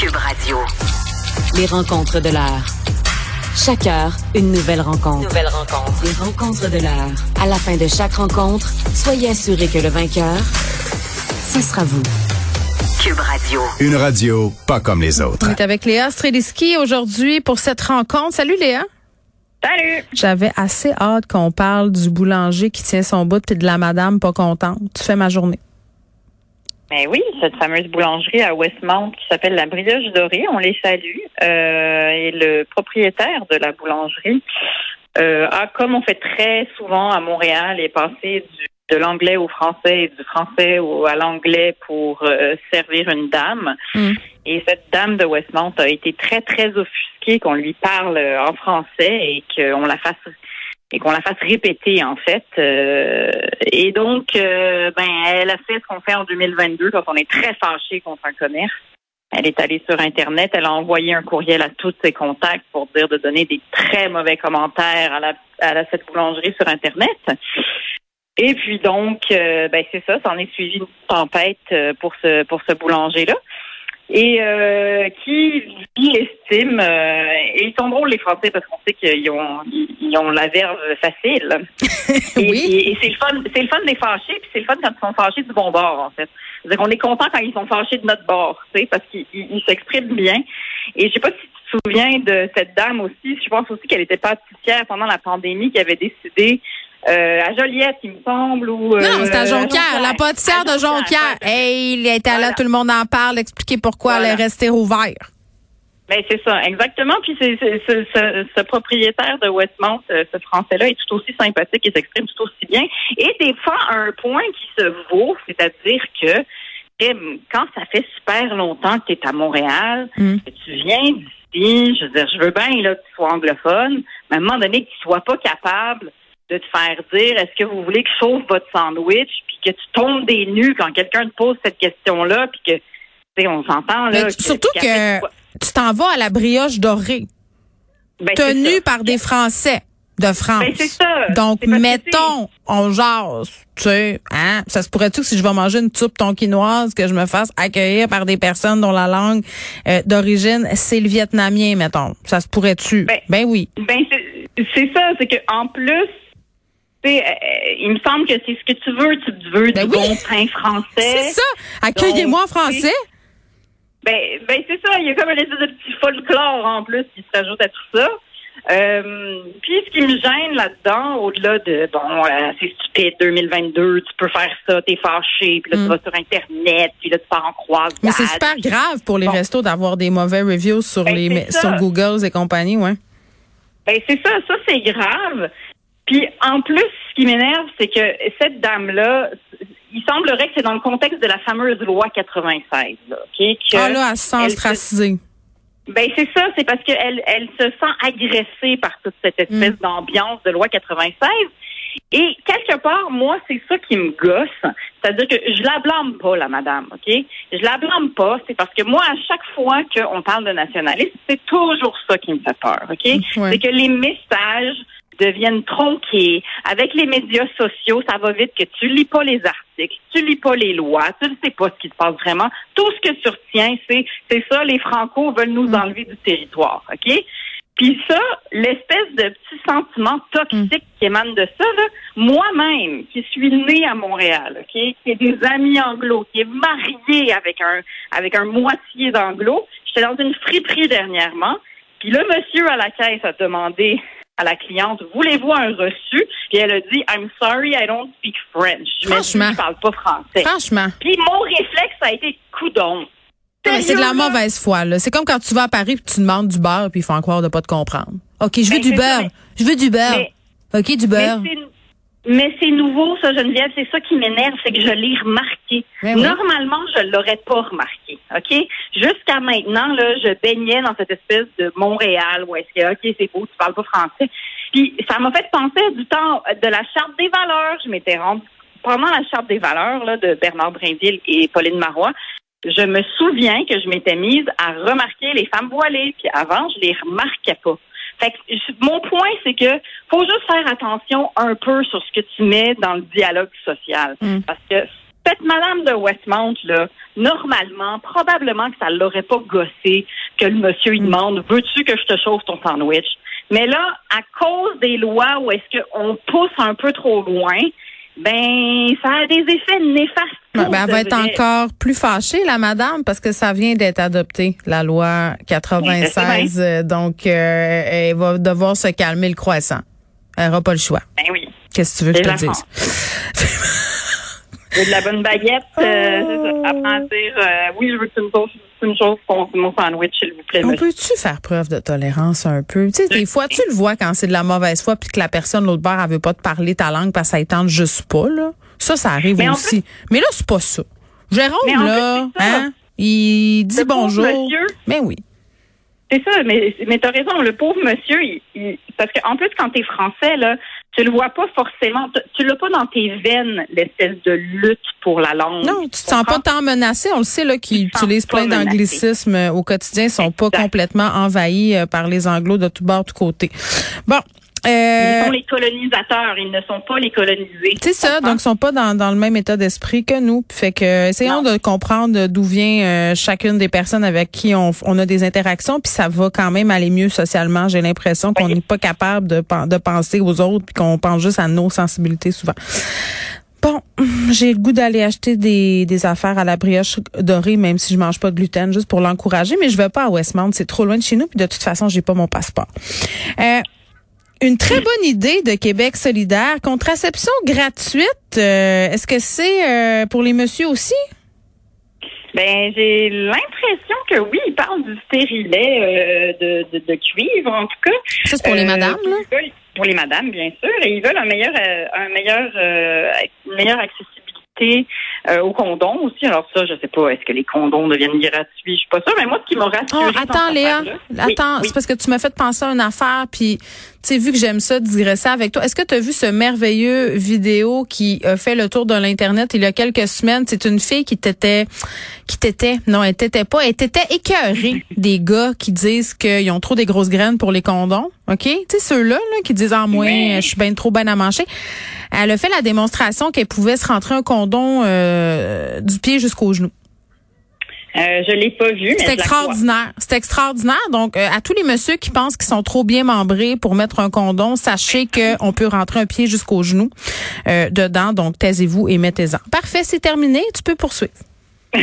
Cube Radio. Les rencontres de l'heure. Chaque heure, une nouvelle rencontre. Nouvelle rencontre. Les rencontres de l'heure. À la fin de chaque rencontre, soyez assurés que le vainqueur, ce sera vous. Cube Radio. Une radio pas comme les autres. On est avec Léa Streliski aujourd'hui pour cette rencontre. Salut Léa. Salut! J'avais assez hâte qu'on parle du boulanger qui tient son bout puis de la madame pas contente. Tu fais ma journée. Ben oui, cette fameuse boulangerie à Westmount qui s'appelle la Brioche Dorée, on les salue. Euh, et le propriétaire de la boulangerie euh, a, comme on fait très souvent à Montréal, est passé du, de l'anglais au français et du français au, à l'anglais pour euh, servir une dame. Mm. Et cette dame de Westmount a été très, très offusquée qu'on lui parle euh, en français et qu'on la fasse et qu'on la fasse répéter en fait. Euh, et donc, euh, ben, elle a fait ce qu'on fait en 2022 quand on est très fâché contre un commerce. Elle est allée sur Internet, elle a envoyé un courriel à tous ses contacts pour dire de donner des très mauvais commentaires à, la, à cette boulangerie sur Internet. Et puis donc, euh, ben c'est ça, ça en est suivi une tempête euh, pour ce pour ce boulanger-là. Et euh, qui lui, estime, euh, et ils sont drôles les Français parce qu'on sait qu'ils ont ils ont la verve facile. Et, Oui. et- et c'est le fun, c'est le fun des fâchés, puis c'est le fun quand ils sont fâchés du bon bord en fait. C'est-à-dire qu'on est content quand ils sont fâchés de notre bord, tu sais, parce qu'ils ils- ils s'expriment bien. Et je sais pas si tu te souviens de cette dame aussi. Je pense aussi qu'elle était pâtissière pendant la pandémie, qui avait décidé euh, à Joliette, il me semble, ou euh, Non, c'était à Jonquière, la pâtissière de Jonquière. Hey, il était là, Voilà. tout le monde en parle, expliquer pourquoi Voilà. elle est restée ouverte. Ben c'est ça, exactement. Puis c'est, c'est- c'est- ce, ce propriétaire de Westmount, euh, ce Français-là, est tout aussi sympathique et s'exprime tout aussi bien. Et défend un point qui se vaut, c'est-à-dire que eh, quand ça fait super longtemps que tu es à Montréal, Mm. que tu viens d'ici, je veux dire, je veux bien là, que tu sois anglophone, mais à un moment donné que tu sois pas capable de te faire dire est-ce que vous voulez que je chauffe votre sandwich, puis que tu tombes des nues quand quelqu'un te pose cette question-là, puis que tu sais, on s'entend là. Surtout que tu- t'en vas à la brioche dorée, ben, tenue par des Français de France. Ben, c'est ça. Donc, mettons, on jase, tu sais, hein, ça se pourrait-tu que si je vais manger une soupe tonkinoise, que je me fasse accueillir par des personnes dont la langue euh, d'origine, c'est le vietnamien, mettons? Ça se pourrait-tu? Ben, Ben, oui. Ben c'est- c'est ça, c'est que en plus, sais, euh, il me semble que c'est ce que tu veux, tu veux Ben du oui. bon pain français. C'est ça. Accueillez-moi en français. Ben, ben c'est ça, il y a comme une espèce de petit folklore en plus qui se rajoute à tout ça. Euh, puis ce qui me gêne là-dedans, au-delà de bon, euh, c'est stupide 2022, tu peux faire ça, t'es fâché, puis là Mm. tu vas sur internet, puis là tu pars en croisade. Mais c'est super grave pour les Bon. restos d'avoir des mauvais reviews sur Ben, les sur Google et compagnie, ouais. Ben c'est ça, ça c'est grave. Puis en plus, ce qui m'énerve, c'est que cette dame-là, il semblerait que c'est dans le contexte de la fameuse loi 96, là, ok? Que Ah là, elle se sent. Ben c'est ça, c'est parce qu'elle elle se sent agressée par toute cette espèce Mm. d'ambiance de loi 96. Et quelque part, moi, c'est ça qui me gosse. C'est-à-dire que je la blâme pas, la madame, OK? Je la blâme pas, c'est parce que moi, à chaque fois qu'on parle de nationalisme, c'est toujours ça qui me fait peur, OK? Ouais. C'est que les messages deviennent tronqués. Avec les médias sociaux, ça va vite que tu lis pas les articles, tu lis pas les lois, tu ne sais pas ce qui se passe vraiment. Tout ce que tu retiens, c'est c'est ça, les Franco veulent nous enlever du territoire, OK? Puis ça, l'espèce de petit sentiment toxique qui émane de ça, là, moi-même, qui suis née à Montréal, OK, qui ai des amis anglo, qui est mariée avec un avec un moitié d'anglo, j'étais dans une friperie dernièrement, puis le monsieur à la caisse a demandé à la cliente, voulez-vous un reçu? Puis elle a dit, I'm sorry, I don't speak French. Franchement. je parle pas français. Franchement. Puis mon réflexe a été coudon. C'est de la mauvaise foi, là. C'est comme quand tu vas à Paris et tu demandes du beurre puis ils font croire de pas te comprendre. OK, je veux Ben, du ça, beurre. mais- Je veux du beurre. Mais- OK, du beurre. Mais c'est nouveau, ça, Geneviève. C'est ça qui m'énerve, c'est que je l'ai remarqué. Ben oui. Normalement, je l'aurais pas remarqué. OK? Jusqu'à maintenant, là, je baignais dans cette espèce de Montréal où est-ce que, OK, c'est beau, tu parles pas français. Puis, ça m'a fait penser du temps de la Charte des valeurs. Je m'étais rendue pendant la Charte des valeurs, là, de Bernard Brinville et Pauline Marois. Je me souviens que je m'étais mise à remarquer les femmes voilées. Puis avant, je les remarquais pas. Fait que mon point, c'est que faut juste faire attention un peu sur ce que tu mets dans le dialogue social. Mm. Parce que cette madame de Westmount, là, normalement, probablement que ça l'aurait pas gossé que le monsieur il demande Veux-tu que je te chauffe ton sandwich? Mais là, à cause des lois où est-ce qu'on pousse un peu trop loin, ben ça a des effets néfastes. Ben, ben, elle va être vrai. encore plus fâchée, la madame, parce que ça vient d'être adopté, la loi 96. euh, donc, euh, elle va devoir se calmer le croissant. Elle n'aura pas le choix. Ben oui. Qu'est-ce que tu veux que je te dise? Et de la bonne baguette, euh. Apprends à dire euh, oui, je veux que tu me sauces tu me chauffe mon, sandwich, s'il vous plaît. On peut-tu faire preuve de tolérance un peu? Tu sais, des fois, tu le vois quand c'est de la mauvaise foi puis que la personne de l'autre bord, elle veut pas te parler ta langue parce que ça étend juste pas, là. Ça, ça arrive Mais aussi. Mais là, c'est pas ça. Jérôme, là, plus, hein, il dit bonjour. monsieur. Mais oui. C'est ça, mais, mais t'as raison, le pauvre monsieur, il, il- parce qu'en plus, quand t'es français, là, tu le vois pas forcément, tu- l'as pas dans tes veines, l'espèce de lutte pour la langue. Non, tu te sens pas tant menacé. On le sait, là, sens utilisent plein d'anglicismes euh, au quotidien, ils sont pas complètement envahis euh, par les anglos de tout bord, de tout côté. Bon. Ils Euh, sont les colonisateurs, ils ne sont pas les colonisés. C'est ça, donc ils sont pas dans, dans le même état d'esprit que nous. Fait que euh, essayons Non. de comprendre d'où vient euh, chacune des personnes avec qui on, on a des interactions, puis ça va quand même aller mieux socialement. J'ai l'impression qu'on Oui. n'est pas capable de, de penser aux autres, puis qu'on pense juste à nos sensibilités souvent. Bon, j'ai le goût d'aller acheter des, des affaires à la brioche dorée, même si je mange pas de gluten, juste pour l'encourager, mais je vais pas à Westmount, c'est trop loin de chez nous, puis de toute façon, j'ai pas mon passeport. Euh, une très bonne idée de Québec solidaire. Contraception gratuite, euh, est-ce que c'est euh, pour les messieurs aussi? Ben, j'ai l'impression que oui, ils parlent du stérilet euh, de, de, de cuivre, en tout cas. Ça, c'est pour les madames, là? veulent- Pour les madames, bien sûr. Et ils veulent un meilleur, un meilleur, une meilleure accessibilité euh, aux condoms aussi. Alors ça, je sais pas, est-ce que les condoms deviennent gratuits? Je suis pas sûre, mais moi, ce qui m'a rassuré Oh, dans attends, cette Léa. Attends, oui. c'est parce que tu m'as fait penser à une affaire, puis tu sais, vu que j'aime ça, digresser avec toi. Est-ce que tu as vu ce merveilleux vidéo qui a fait le tour de l'Internet il y a quelques semaines? C'est une fille qui t'était, qui t'était, non, elle t'était pas, elle t'était écœurée des gars qui disent qu'ils ont trop des grosses graines pour les condoms. OK? Tu sais, ceux-là, là, qui disent, ah, moi, Oui. je suis bien trop bonne à manger. Elle a fait la démonstration qu'elle pouvait se rentrer un condom euh, du pied jusqu'au genou. Euh, je l'ai pas vu, C'est extraordinaire. C'est extraordinaire. Donc, euh, à tous les messieurs qui pensent qu'ils sont trop bien membrés pour mettre un condom, sachez qu'on peut rentrer un pied jusqu'au genou euh, dedans. Donc, taisez-vous et mettez-en. Parfait, c'est terminé. Tu peux poursuivre.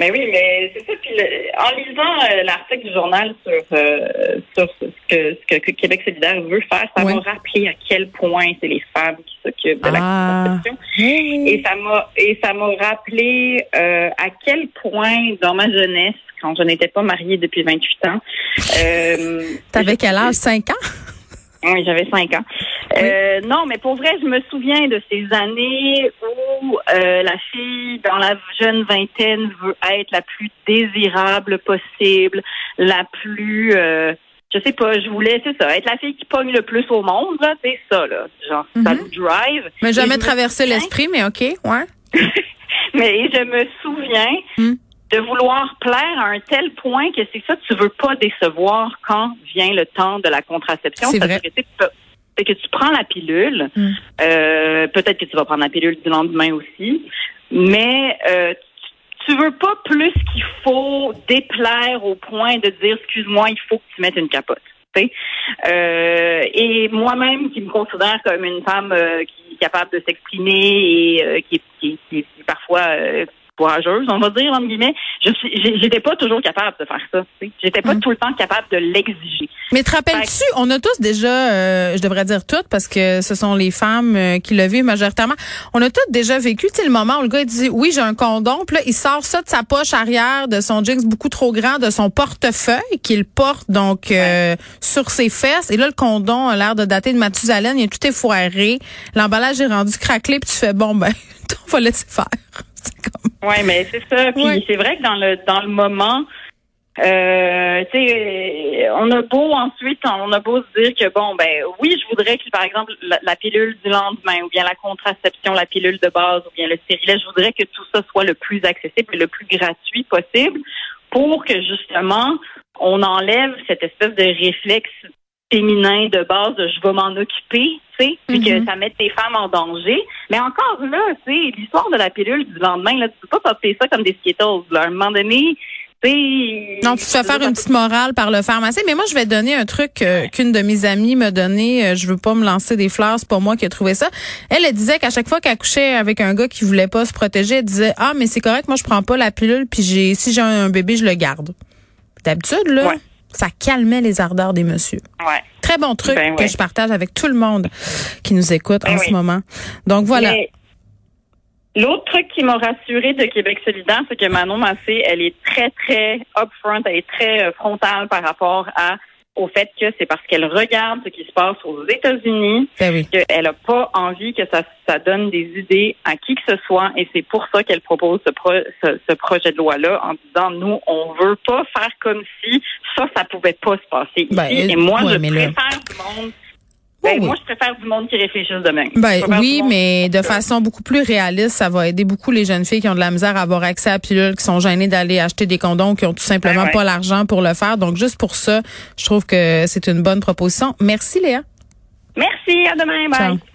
Mais oui, mais c'est ça. Puis le- en lisant euh, l'article du journal sur, euh, sur ce, que, ce que Québec solidaire veut faire, ça Ouais. m'a rappelé à quel point c'est les femmes qui s'occupent de la Ah. contraception. Et ça m'a et ça m'a rappelé euh, à quel point dans ma jeunesse, quand je n'étais pas mariée depuis 28 ans, euh, T'avais quel âge? Cinq ans? oui, j'avais cinq ans. Euh, non, mais pour vrai, je me souviens de ces années où euh, la fille dans la jeune vingtaine veut être la plus désirable possible, la plus, euh, je sais pas, je voulais, c'est ça, être la fille qui pogne le plus au monde, là, c'est ça, là, genre, ça Mhm. nous drive. Mais jamais traversé l'esprit, mais OK, ouais. mais je me souviens Hmm. de vouloir plaire à un tel point que c'est ça, tu veux pas décevoir quand vient le temps de la contraception. C'est vrai. Que, tu sais, c'est que tu prends la pilule, Hmm. euh, peut-être que tu vas prendre la pilule du lendemain aussi, mais euh, tu veux pas plus qu'il faut déplaire au point de dire excuse-moi, il faut que tu mettes une capote. Euh, et moi-même, qui me considère comme une femme euh, qui est capable de s'exprimer et euh, qui, est- qui, qui parfois courageuse, on va dire, entre guillemets, je j'étais pas toujours capable de faire ça. J'étais pas Mm. tout le temps capable de l'exiger. Mais te rappelles-tu, on a tous déjà, euh, je devrais dire toutes, parce que ce sont les femmes euh, qui le vivent majoritairement, on a toutes déjà vécu, tu sais, le moment où le gars il dit, oui, j'ai un condom, puis là, il sort ça de sa poche arrière, de son jeans beaucoup trop grand, de son portefeuille, qu'il porte donc euh, sur ses fesses, et là, le condom a l'air de dater de Mathusalem, il est tout effoiré, l'emballage est rendu craquelé, puis tu fais, bon, ben, on va laisser faire. Oui, mais c'est ça. Puis Ouais. c'est vrai que dans le dans le moment, euh, tu sais, on a beau ensuite, on a beau se dire que bon, ben oui, je voudrais que par exemple la, la pilule du lendemain, ou bien la contraception, la pilule de base, ou bien le stérilet, je voudrais que tout ça soit le plus accessible et le plus gratuit possible, pour que justement on enlève cette espèce de réflexe féminin de base je vais m'en occuper, tu sais, puis que Mhm. ça met des femmes en danger. Mais encore là, tu sais, l'histoire de la pilule du lendemain, là, tu peux pas porter ça comme des Skittles. Là. À un moment donné. Non, tu te fais faire une petite morale par le pharmacien. Mais moi, je vais donner un truc euh, qu'une de mes amies m'a donné. Euh, je veux pas me lancer des fleurs, c'est pas moi qui ai trouvé ça. Elle, elle disait qu'à chaque fois qu'elle couchait avec un gars qui voulait pas se protéger, elle disait ah mais c'est correct, moi je prends pas la pilule, puis j'ai si j'ai un bébé, je le garde. D'habitude là, Ouais. Ça calmait les ardeurs des messieurs. Ouais. Très bon truc Ben que ouais. je partage avec tout le monde qui nous écoute Ben en ce moment. Donc voilà. Mais L'autre truc qui m'a rassurée de Québec solidaire, c'est que Manon Massé, elle est très, très upfront, elle est très euh, frontale par rapport à au fait que c'est parce qu'elle regarde ce qui se passe aux États-Unis Ben oui. qu'elle n'a pas envie que ça, ça donne des idées à qui que ce soit et c'est pour ça qu'elle propose ce, pro- ce, ce projet de loi-là en disant nous, on veut pas faire comme si ça, ça pouvait pas se passer ici. Ben, et moi, ouais, je préfère du monde. Ben, Oui. Moi, je préfère du monde qui réfléchisse de même. Ben oui, mais de façon beaucoup plus réaliste, ça va aider beaucoup les jeunes filles qui ont de la misère à avoir accès à la pilule, qui sont gênées d'aller acheter des condoms, qui ont tout simplement Ben ouais. pas l'argent pour le faire. Donc juste pour ça, je trouve que c'est une bonne proposition. Merci Léa. Merci, à demain. Bye. Ciao.